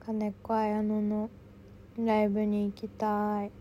金子綾乃のライブに行きたい。